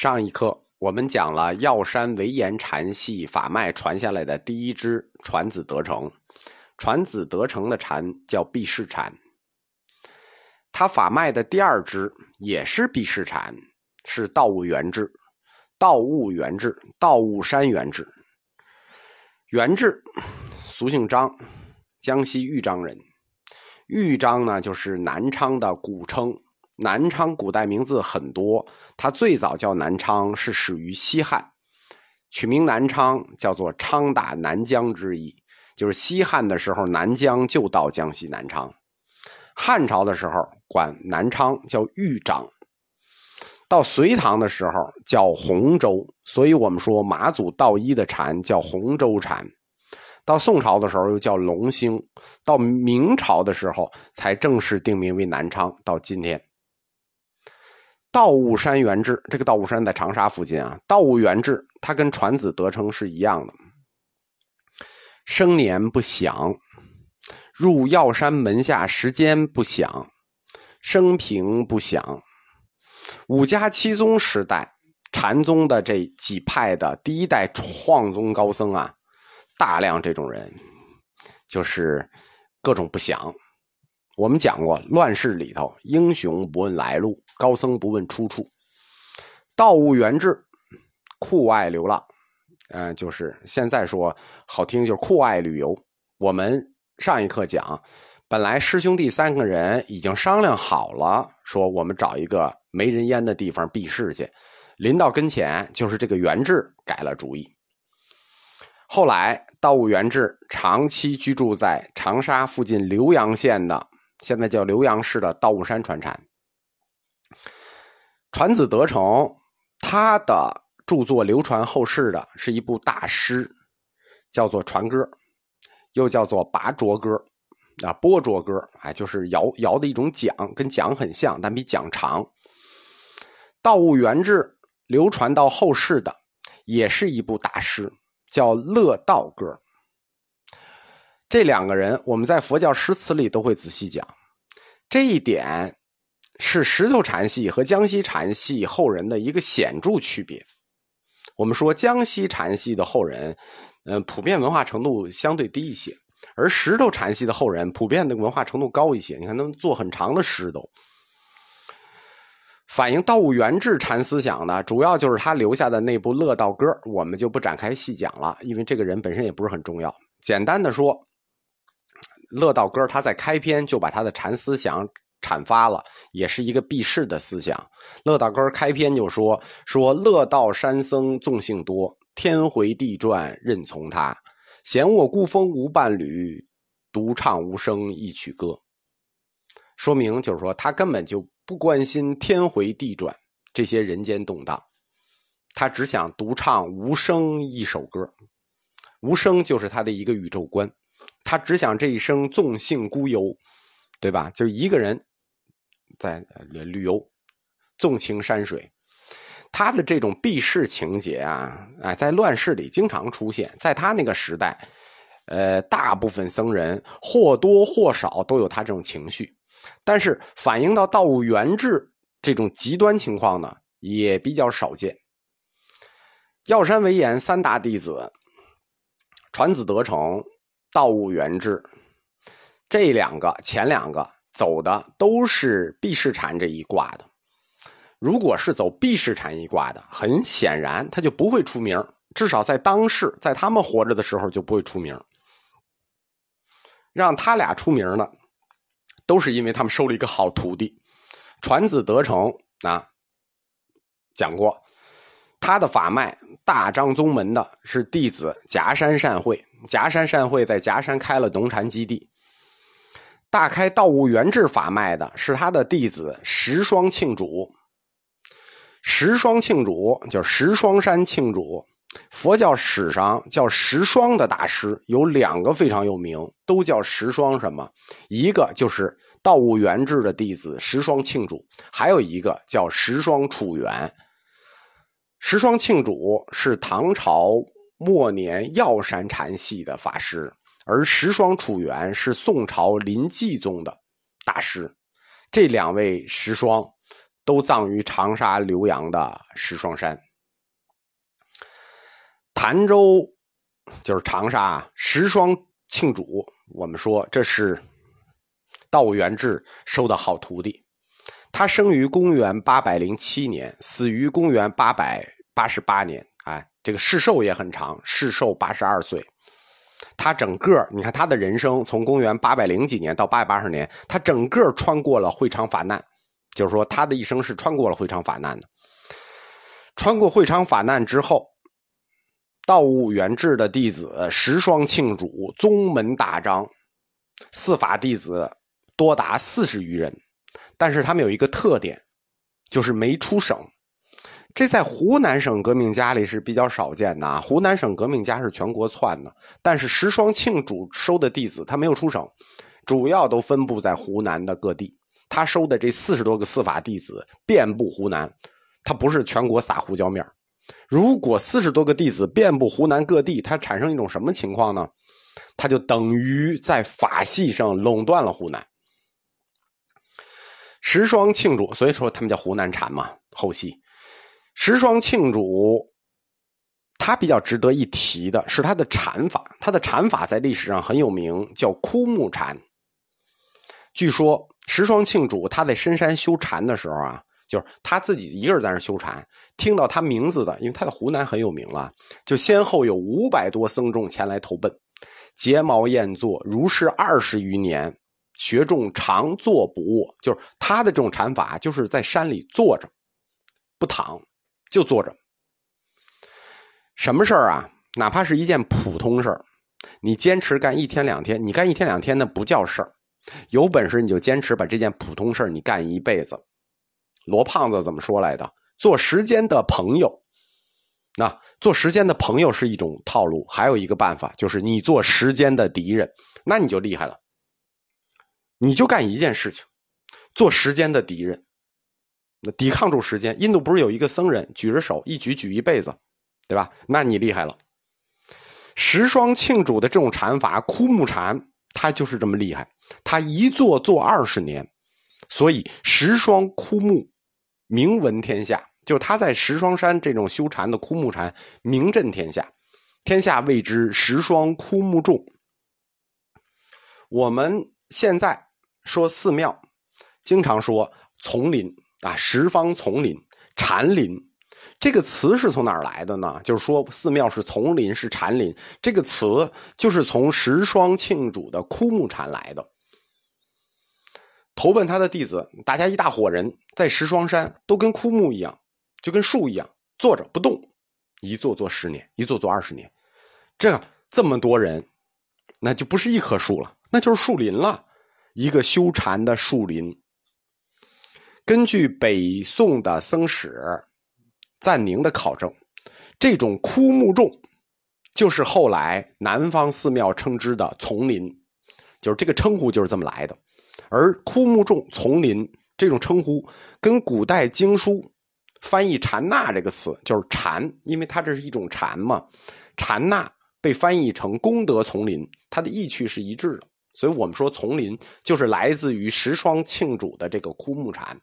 上一课我们讲了药山惟严禅系法脉传下来的第一支传子得成，传子得成的禅叫毕氏禅。他法脉的第二支也是毕氏禅，是道悟元志，道悟元志，道悟山元志。元志，俗姓张，江西豫章人。豫章呢，就是南昌的古称。南昌古代名字很多，它最早叫南昌是始于西汉，取名南昌叫做昌打南疆之意，就是西汉的时候南疆就到江西南昌，汉朝的时候管南昌叫豫章，到隋唐的时候叫洪州，所以我们说马祖道一的禅叫洪州禅。到宋朝的时候又叫龙兴，到明朝的时候才正式定名为南昌，到今天。道悟山元志，这个道悟山在长沙附近啊。道悟元志，他跟传子得成是一样的。生年不详，入药山门下时间不详，生平不详。五家七宗时代，禅宗的这几派的第一代创宗高僧啊，大量这种人，就是各种不详。我们讲过，乱世里头，英雄不问来路，高僧不问出处。道悟元志，酷爱流浪，嗯，就是现在说好听，就是酷爱旅游。我们上一课讲，本来师兄弟三个人已经商量好了，说我们找一个没人烟的地方避世去。临到跟前，就是这个元志改了主意。后来，道悟元志长期居住在长沙附近浏阳县的。现在叫浏阳市的道悟山传禅，传子得成，他的著作流传后世的是一部大诗，叫做《传歌》，又叫做《拔擢歌》，啊，拨擢歌，哎，就是摇摇的一种桨，跟桨很像，但比桨长。道悟元志流传到后世的，也是一部大诗，叫《乐道歌》。这两个人，我们在佛教诗词里都会仔细讲。这一点是石头禅系和江西禅系后人的一个显著区别。我们说江西禅系的后人，嗯，普遍文化程度相对低一些，而石头禅系的后人普遍的文化程度高一些。你看他们做很长的诗都，反映道悟元志禅思想呢，主要就是他留下的那部《乐道歌》，我们就不展开细讲了，因为这个人本身也不是很重要。简单的说。乐道歌他在开篇就把他的禅思想阐发了，也是一个避世的思想。乐道歌开篇就说：“说乐道山僧纵性多，天回地转任从他。嫌我孤峰无伴侣，独唱无声一曲歌。”说明就是说他根本就不关心天回地转这些人间动荡，他只想独唱无声一首歌。无声就是他的一个宇宙观。他只想这一生纵性孤游，对吧？就一个人在旅旅游，纵情山水。他的这种避世情节啊，哎，在乱世里经常出现。在他那个时代，呃，大部分僧人或多或少都有他这种情绪，但是反映到道悟元志这种极端情况呢，也比较少见。药山惟严三大弟子，传子得成。道悟元志，这两个前两个走的都是避世禅这一卦的。如果是走避世禅一卦的，很显然他就不会出名，至少在当世，在他们活着的时候就不会出名。让他俩出名呢，都是因为他们收了一个好徒弟，传子得成啊。讲过，他的法脉大张宗门的是弟子夹山善会。夹山善会在夹山开了农禅基地。大开道悟元智法脉的是他的弟子十双庆主。十双庆主叫十双山庆主，佛教史上叫十双的大师有两个非常有名，都叫十双什么？一个就是道悟元智的弟子十双庆主，还有一个叫十双楚元。十双庆主是唐朝。末年药山禅系的法师，而十双楚元是宋朝临济宗的大师，这两位石双都葬于长沙浏阳的石双山。潭州就是长沙石双庆主，我们说这是道元志收的好徒弟。他生于公元八百零七年，死于公元八百八十八年。哎，这个世寿也很长，世寿八十二岁。他整个，你看他的人生从公元八百零几年到八百八十年，他整个穿过了会昌法难，就是说他的一生是穿过了会昌法难的。穿过会昌法难之后，道悟元志的弟子十双庆主宗门大张，四法弟子多达四十余人。但是他们有一个特点，就是没出省。这在湖南省革命家里是比较少见的啊。湖南省革命家是全国窜的，但是石双庆主收的弟子他没有出省，主要都分布在湖南的各地。他收的这四十多个司法弟子遍布湖南，他不是全国撒胡椒面如果四十多个弟子遍布湖南各地，他产生一种什么情况呢？他就等于在法系上垄断了湖南。石双庆主，所以说他们叫湖南禅嘛。后期，石双庆主，他比较值得一提的是他的禅法。他的禅法在历史上很有名，叫枯木禅。据说石双庆主他在深山修禅的时候啊，就是他自己一个人在那修禅，听到他名字的，因为他在湖南很有名了，就先后有五百多僧众前来投奔，睫毛宴坐，如是二十余年。学众常坐不卧，就是他的这种禅法，就是在山里坐着，不躺，就坐着。什么事儿啊？哪怕是一件普通事儿，你坚持干一天两天，你干一天两天那不叫事儿。有本事你就坚持把这件普通事儿你干一辈子。罗胖子怎么说来的？做时间的朋友，那做时间的朋友是一种套路，还有一个办法就是你做时间的敌人，那你就厉害了。你就干一件事情，做时间的敌人，那抵抗住时间。印度不是有一个僧人举着手一举举一辈子，对吧？那你厉害了。十双庆主的这种禅法，枯木禅，他就是这么厉害。他一坐坐二十年，所以十双枯木名闻天下。就他在石双山这种修禅的枯木禅名震天下，天下谓之十双枯木众。我们现在。说寺庙，经常说丛林啊，十方丛林、禅林，这个词是从哪儿来的呢？就是说寺庙是丛林，是禅林，这个词就是从十双庆主的枯木禅来的。投奔他的弟子，大家一大伙人在石双山，都跟枯木一样，就跟树一样坐着不动，一坐坐十年，一坐坐二十年，这这么多人，那就不是一棵树了，那就是树林了。一个修禅的树林。根据北宋的僧史赞宁的考证，这种枯木众就是后来南方寺庙称之的丛林，就是这个称呼就是这么来的。而枯木众、丛林这种称呼，跟古代经书翻译“禅那”这个词，就是禅，因为它这是一种禅嘛，禅那被翻译成功德丛林，它的意趣是一致的。所以我们说，丛林就是来自于石双庆主的这个枯木禅。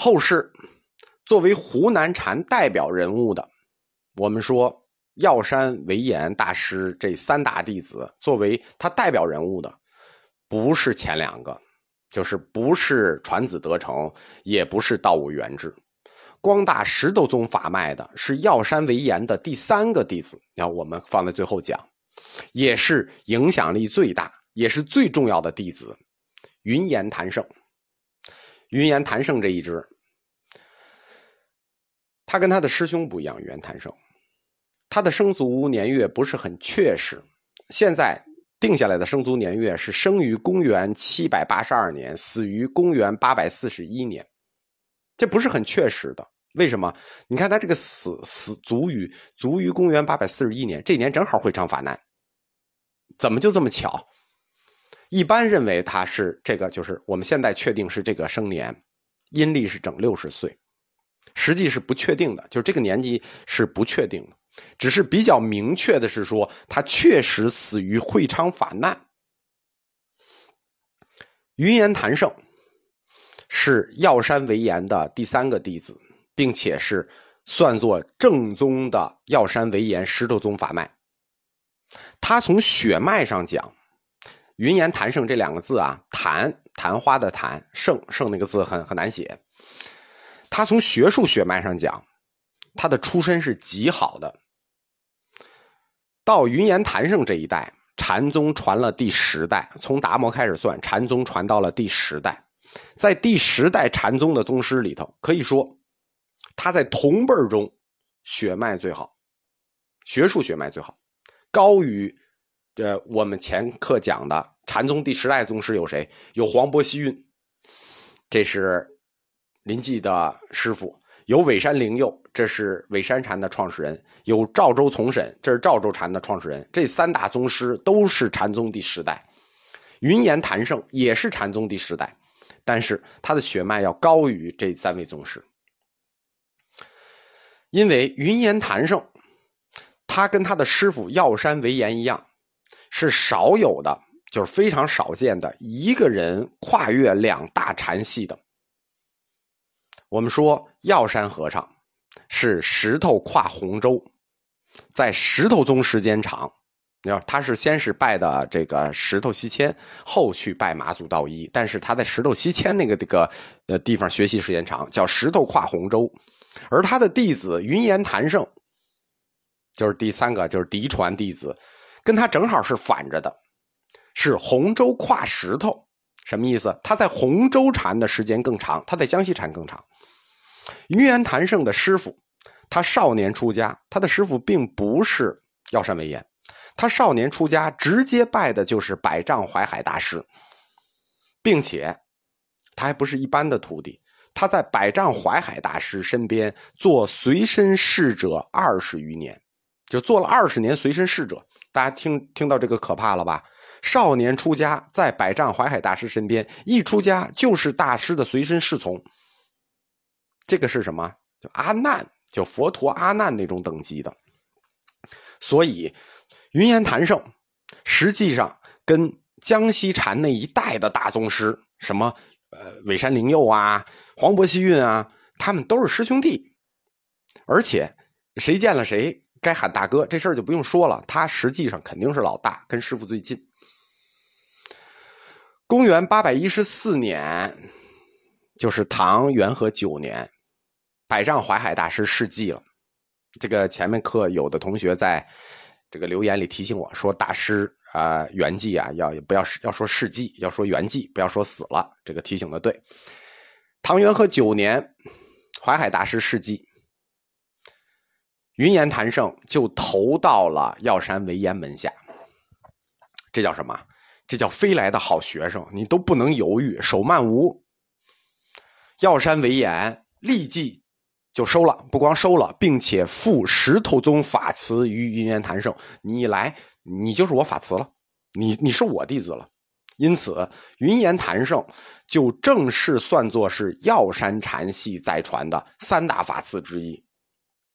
后世作为湖南禅代表人物的，我们说药山惟严大师这三大弟子，作为他代表人物的，不是前两个，就是不是传子德成，也不是道悟元志。光大石头宗法脉的是药山惟严的第三个弟子，然后我们放在最后讲。也是影响力最大，也是最重要的弟子，云岩谭胜。云岩谭胜这一支，他跟他的师兄不一样。云岩谭胜，他的生卒年月不是很确实。现在定下来的生卒年月是生于公元七百八十二年，死于公元八百四十一年，这不是很确实的。为什么？你看他这个死死卒于卒于公元八百四十一年，这年正好会昌法难。怎么就这么巧？一般认为他是这个，就是我们现在确定是这个生年，阴历是整六十岁，实际是不确定的，就是这个年纪是不确定的，只是比较明确的是说他确实死于会昌法难。云岩谭胜是药山为岩的第三个弟子，并且是算作正宗的药山为岩石头宗法脉。他从血脉上讲，云岩谭胜这两个字啊，谭昙花的昙，圣圣那个字很很难写。他从学术血脉上讲，他的出身是极好的。到云岩谭胜这一代，禅宗传了第十代，从达摩开始算，禅宗传到了第十代。在第十代禅宗的宗师里头，可以说他在同辈中血脉最好，学术血脉最好。高于这我们前课讲的禅宗第十代宗师有谁？有黄伯希运，这是临济的师傅；有尾山灵佑，这是尾山禅的创始人；有赵州从审，这是赵州禅的创始人。这三大宗师都是禅宗第十代。云岩谭胜也是禅宗第十代，但是他的血脉要高于这三位宗师，因为云岩谭胜。他跟他的师傅药山为岩一样，是少有的，就是非常少见的一个人跨越两大禅系的。我们说药山和尚是石头跨洪州，在石头宗时间长，你道他是先是拜的这个石头西迁，后去拜马祖道一，但是他在石头西迁那个这个呃地方学习时间长，叫石头跨洪州，而他的弟子云岩谭胜。就是第三个，就是嫡传弟子，跟他正好是反着的，是洪州跨石头，什么意思？他在洪州禅的时间更长，他在江西禅更长。云岩谭胜的师傅，他少年出家，他的师傅并不是药山为岩，他少年出家直接拜的就是百丈怀海大师，并且他还不是一般的徒弟，他在百丈怀海大师身边做随身侍者二十余年。就做了二十年随身侍者，大家听听到这个可怕了吧？少年出家，在百丈怀海大师身边，一出家就是大师的随身侍从。这个是什么？就阿难，就佛陀阿难那种等级的。所以，云岩谭胜实际上跟江西禅那一代的大宗师，什么呃尾山灵佑啊、黄伯希运啊，他们都是师兄弟，而且谁见了谁。该喊大哥，这事儿就不用说了。他实际上肯定是老大，跟师傅最近。公元八百一十四年，就是唐元和九年，百丈怀海大师逝迹了。这个前面课有的同学在这个留言里提醒我说，大师啊圆寂啊，要不要要说逝迹，要说圆寂，不要说死了。这个提醒的对。唐元和九年，怀海大师逝迹。云岩谭胜就投到了药山为岩门下，这叫什么？这叫飞来的好学生，你都不能犹豫，手慢无。药山为岩立即就收了，不光收了，并且附石头宗法词于云岩谭胜。你一来，你就是我法词了，你你是我弟子了。因此，云岩谭胜就正式算作是药山禅系再传的三大法词之一。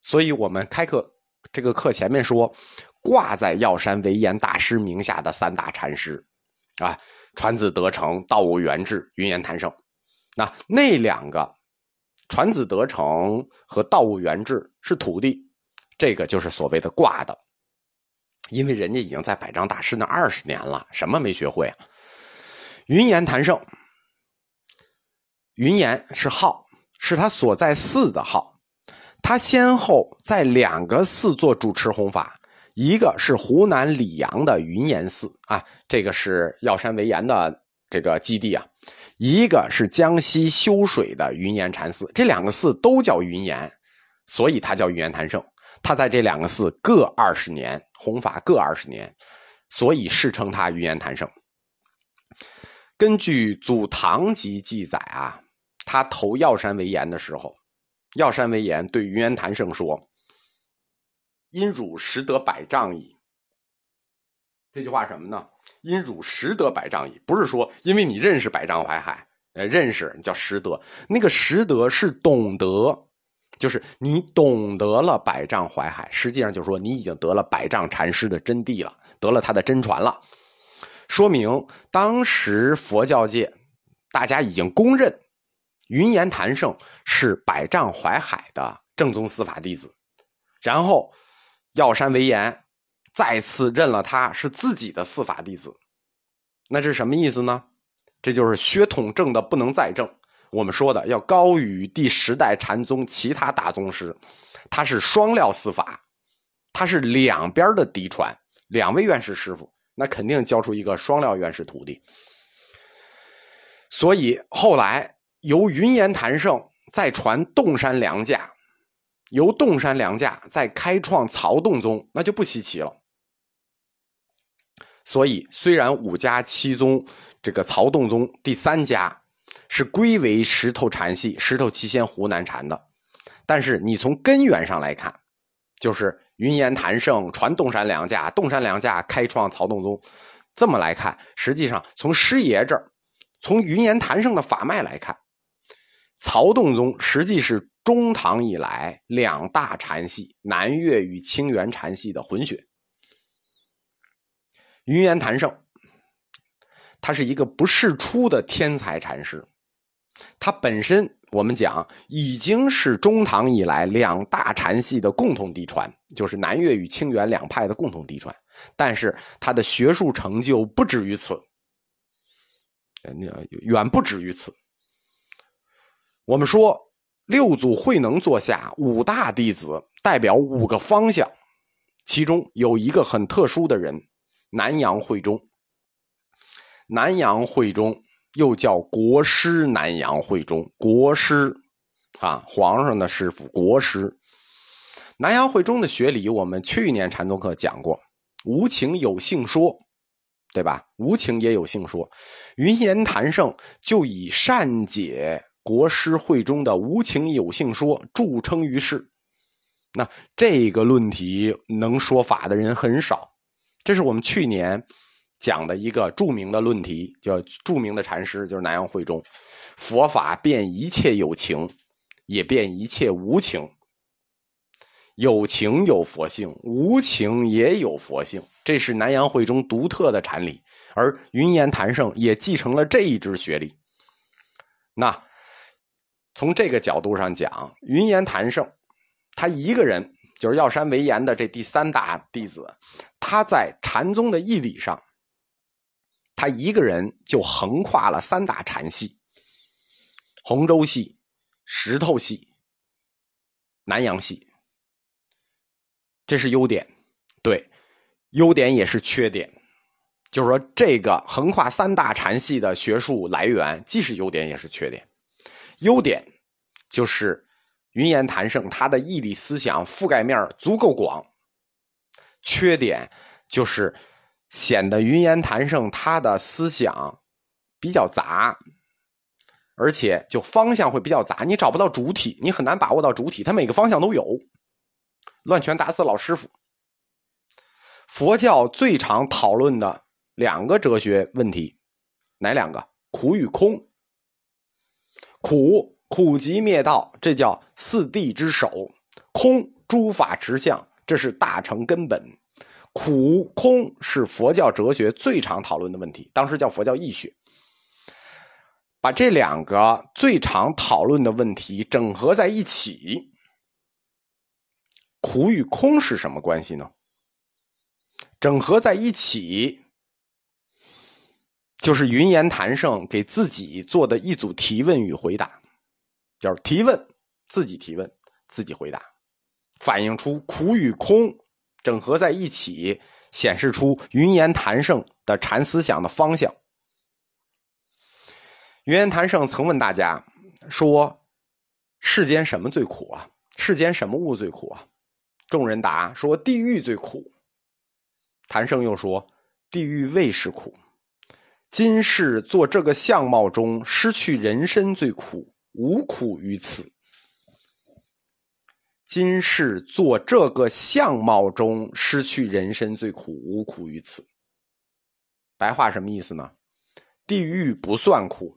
所以我们开课这个课前面说，挂在药山为岩大师名下的三大禅师，啊，传子德成、道悟圆智、云岩谭胜。那那两个，传子德成和道悟圆智是徒弟，这个就是所谓的挂的，因为人家已经在百丈大师那二十年了，什么没学会啊？云岩谭胜，云岩是号，是他所在寺的号。他先后在两个寺做主持弘法，一个是湖南澧阳的云岩寺啊，这个是药山为岩的这个基地啊；一个是江西修水的云岩禅寺，这两个寺都叫云岩，所以他叫云岩谭胜。他在这两个寺各二十年弘法，各二十年，所以世称他云岩谭胜。根据《祖堂集》记载啊，他投药山为岩的时候。药山为言对云岩谭胜说：“因汝识得百丈矣。”这句话什么呢？因汝识得百丈矣，不是说因为你认识百丈怀海，呃，认识叫识得。那个识得是懂得，就是你懂得了百丈怀海，实际上就是说你已经得了百丈禅师的真谛了，得了他的真传了。说明当时佛教界大家已经公认。云岩谭胜是百丈怀海的正宗司法弟子，然后药山为岩再次认了他是自己的司法弟子，那这是什么意思呢？这就是血统正的不能再正。我们说的要高于第十代禅宗其他大宗师，他是双料司法，他是两边的嫡传，两位院士师傅，那肯定教出一个双料院士徒弟。所以后来由云岩谭胜再传洞山良价，由洞山良价再开创曹洞宗，那就不稀奇了。所以虽然五家七宗。这个曹洞宗第三家是归为石头禅系，石头七仙湖南禅的，但是你从根源上来看，就是云岩谭胜传洞山良价，洞山良价开创曹洞宗，这么来看，实际上从师爷这儿，从云岩谭胜的法脉来看，曹洞宗实际是中唐以来两大禅系南岳与清源禅系的混血，云岩谭胜。他是一个不世出的天才禅师，他本身我们讲已经是中唐以来两大禅系的共同嫡传，就是南岳与清源两派的共同嫡传。但是他的学术成就不止于此，远不止于此。我们说六祖慧能座下五大弟子代表五个方向，其中有一个很特殊的人——南阳慧中。南阳慧中又叫国师，南阳慧中国师，啊，皇上的师傅国师。南阳慧中的学理，我们去年禅宗课讲过，无情有性说，对吧？无情也有性说，云岩谭胜就以善解国师慧中的无情有性说著称于世。那这个论题能说法的人很少，这是我们去年。讲的一个著名的论题，叫著名的禅师，就是南阳慧中。佛法变一切有情，也变一切无情。有情有佛性，无情也有佛性，这是南阳慧中独特的禅理。而云岩谭胜也继承了这一支学理。那从这个角度上讲，云岩谭胜他一个人，就是药山为岩的这第三大弟子，他在禅宗的义理上。他一个人就横跨了三大禅系：洪州系、石头系、南阳系。这是优点，对，优点也是缺点。就是说，这个横跨三大禅系的学术来源，既是优点也是缺点。优点就是云岩谭胜他的义理思想覆盖面足够广，缺点就是。显得云岩谭胜他的思想比较杂，而且就方向会比较杂，你找不到主体，你很难把握到主体。他每个方向都有，乱拳打死老师傅。佛教最常讨论的两个哲学问题，哪两个？苦与空。苦，苦集灭道，这叫四谛之首；空，诸法实相，这是大成根本。苦空是佛教哲学最常讨论的问题，当时叫佛教义学。把这两个最常讨论的问题整合在一起，苦与空是什么关系呢？整合在一起，就是云岩谭胜给自己做的一组提问与回答，就是提问，自己提问，自己回答，反映出苦与空。整合在一起，显示出云岩谭胜的禅思想的方向。云岩谭胜曾问大家说：“世间什么最苦啊？世间什么物最苦啊？”众人答说：“地狱最苦。”谭胜又说：“地狱未是苦，今世做这个相貌中失去人身最苦，无苦于此。”今世做这个相貌中失去人身最苦，无苦于此。白话什么意思呢？地狱不算苦，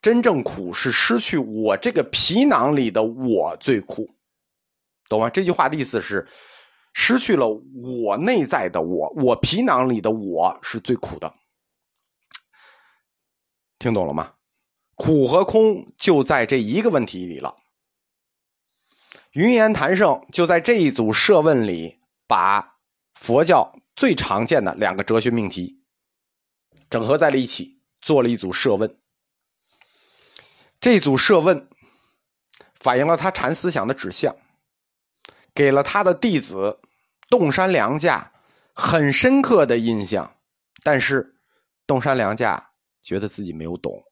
真正苦是失去我这个皮囊里的我最苦，懂吗？这句话的意思是，失去了我内在的我，我皮囊里的我是最苦的。听懂了吗？苦和空就在这一个问题里了。云岩谭圣就在这一组设问里，把佛教最常见的两个哲学命题整合在了一起，做了一组设问。这组设问反映了他禅思想的指向，给了他的弟子洞山良价很深刻的印象。但是，洞山良价觉得自己没有懂。